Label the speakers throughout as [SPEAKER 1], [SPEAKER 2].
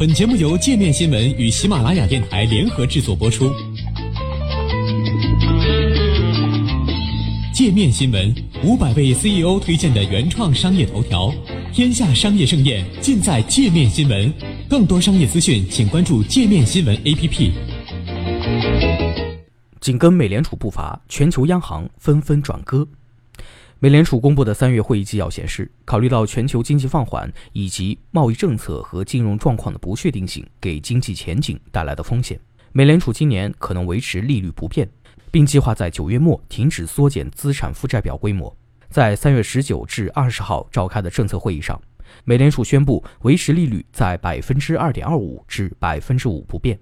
[SPEAKER 1] 本节目由界面新闻与喜马拉雅电台联合制作播出。界面新闻五百位 CEO 推荐的原创商业头条，天下商业盛宴尽在界面新闻。更多商业资讯，请关注界面新闻 APP。
[SPEAKER 2] 紧跟美联储步伐，全球央行纷纷转鸽。美联储公布的三月会议纪要显示，考虑到全球经济放缓以及贸易政策和金融状况的不确定性给经济前景带来的风险，美联储今年可能维持利率不变，并计划在九月末停止缩减资产负债表规模。在三月十九至二十号召开的政策会议上，美联储宣布维持利率在百分之二点二五至百分之五不变，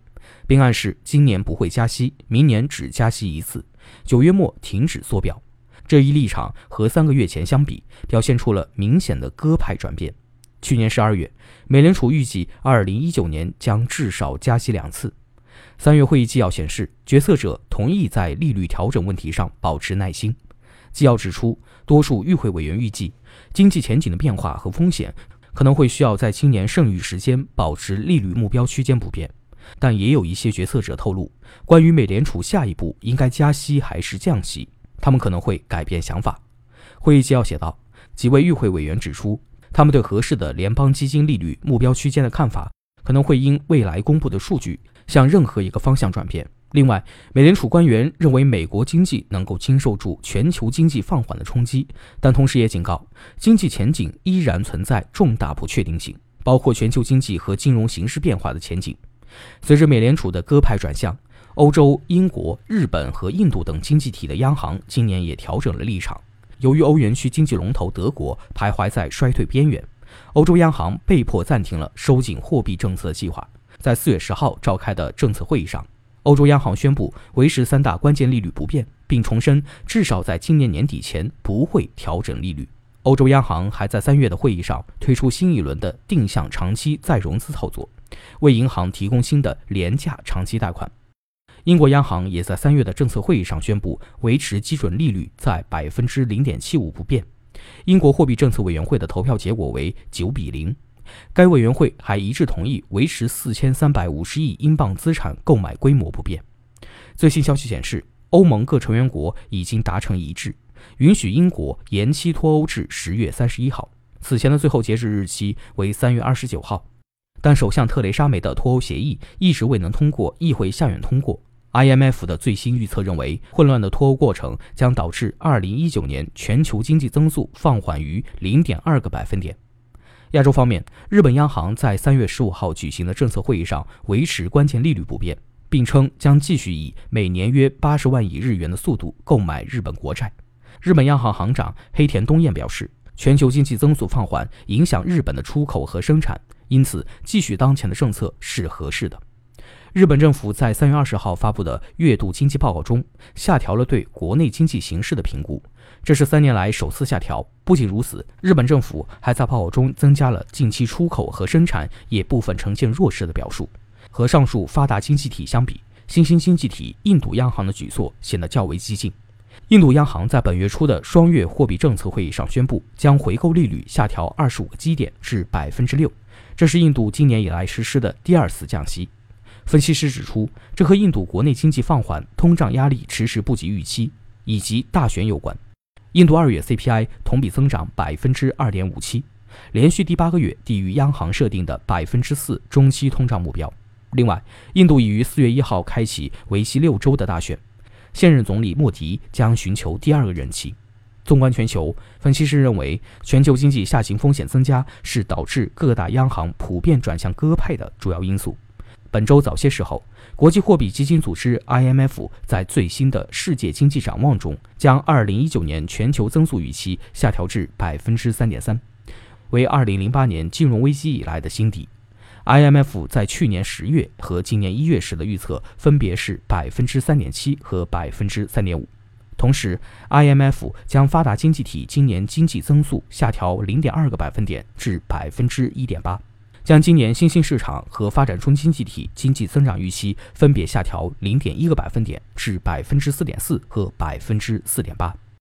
[SPEAKER 2] 并暗示今年不会加息，明年只加息一次，九月末停止缩表。这一立场和三个月前相比，表现出了明显的鸽派转变。去年十二月，美联储预计二零一九年将至少加息两次。三月会议纪要显示，决策者同意在利率调整问题上保持耐心。纪要指出，多数与会委员预计，经济前景的变化和风险可能会需要在今年剩余时间保持利率目标区间不变。但也有一些决策者透露，关于美联储下一步应该加息还是降息。他们可能会改变想法。会议纪要写道，几位与会委员指出，他们对合适的联邦基金利率目标区间的看法可能会因未来公布的数据向任何一个方向转变。另外，美联储官员认为美国经济能够经受住全球经济放缓的冲击，但同时也警告，经济前景依然存在重大不确定性，包括全球经济和金融形势变化的前景。随着美联储的鸽派转向。欧洲、英国、日本和印度等经济体的央行今年也调整了立场。由于欧元区经济龙头德国徘徊在衰退边缘，欧洲央行被迫暂停了收紧货币政策计划。在四月十号召开的政策会议上，欧洲央行宣布维持三大关键利率不变，并重申至少在今年年底前不会调整利率。欧洲央行还在三月的会议上推出新一轮的定向长期再融资操作，为银行提供新的廉价长期贷款。英国央行也在三月的政策会议上宣布维持基准利率在百分之零点七五不变。英国货币政策委员会的投票结果为九比零。该委员会还一致同意维持四千三百五十亿英镑资产购买规模不变。最新消息显示，欧盟各成员国已经达成一致，允许英国延期脱欧至十月三十一号。此前的最后截止日期为三月二十九号，但首相特蕾莎梅的脱欧协议一直未能通过议会下院通过。IMF 的最新预测认为，混乱的脱欧过程将导致2019年全球经济增速放缓于0.2个百分点。亚洲方面，日本央行在3月15号举行的政策会议上维持关键利率不变，并称将继续以每年约80万亿日元的速度购买日本国债。日本央行行长黑田东彦表示，全球经济增速放缓影响日本的出口和生产，因此继续当前的政策是合适的。日本政府在三月二十号发布的月度经济报告中，下调了对国内经济形势的评估，这是三年来首次下调。不仅如此，日本政府还在报告中增加了近期出口和生产也部分呈现弱势的表述。和上述发达经济体相比，新兴经济体印度央行的举措显得较为激进。印度央行在本月初的双月货币政策会议上宣布，将回购利率下调二十五个基点至百分之六，这是印度今年以来实施的第二次降息。分析师指出，这和印度国内经济放缓、通胀压力迟迟不及预期以及大选有关。印度二月 CPI 同比增长百分之二点五七，连续第八个月低于央行设定的百分之四中期通胀目标。另外，印度已于四月一号开启为期六周的大选，现任总理莫迪将寻求第二个任期。纵观全球，分析师认为，全球经济下行风险增加是导致各大央行普遍转向鸽派的主要因素。本周早些时候，国际货币基金组织 （IMF） 在最新的世界经济展望中，将2019年全球增速预期下调至百分之三点三，为2008年金融危机以来的新低。IMF 在去年十月和今年一月时的预测分别是百分之三点七和百分之三点五。同时，IMF 将发达经济体今年经济增速下调零点二个百分点至百分之一点八。将今年新兴市场和发展中经济体经济增长预期分别下调零点一个百分点至百分之四点四和百分之四点八。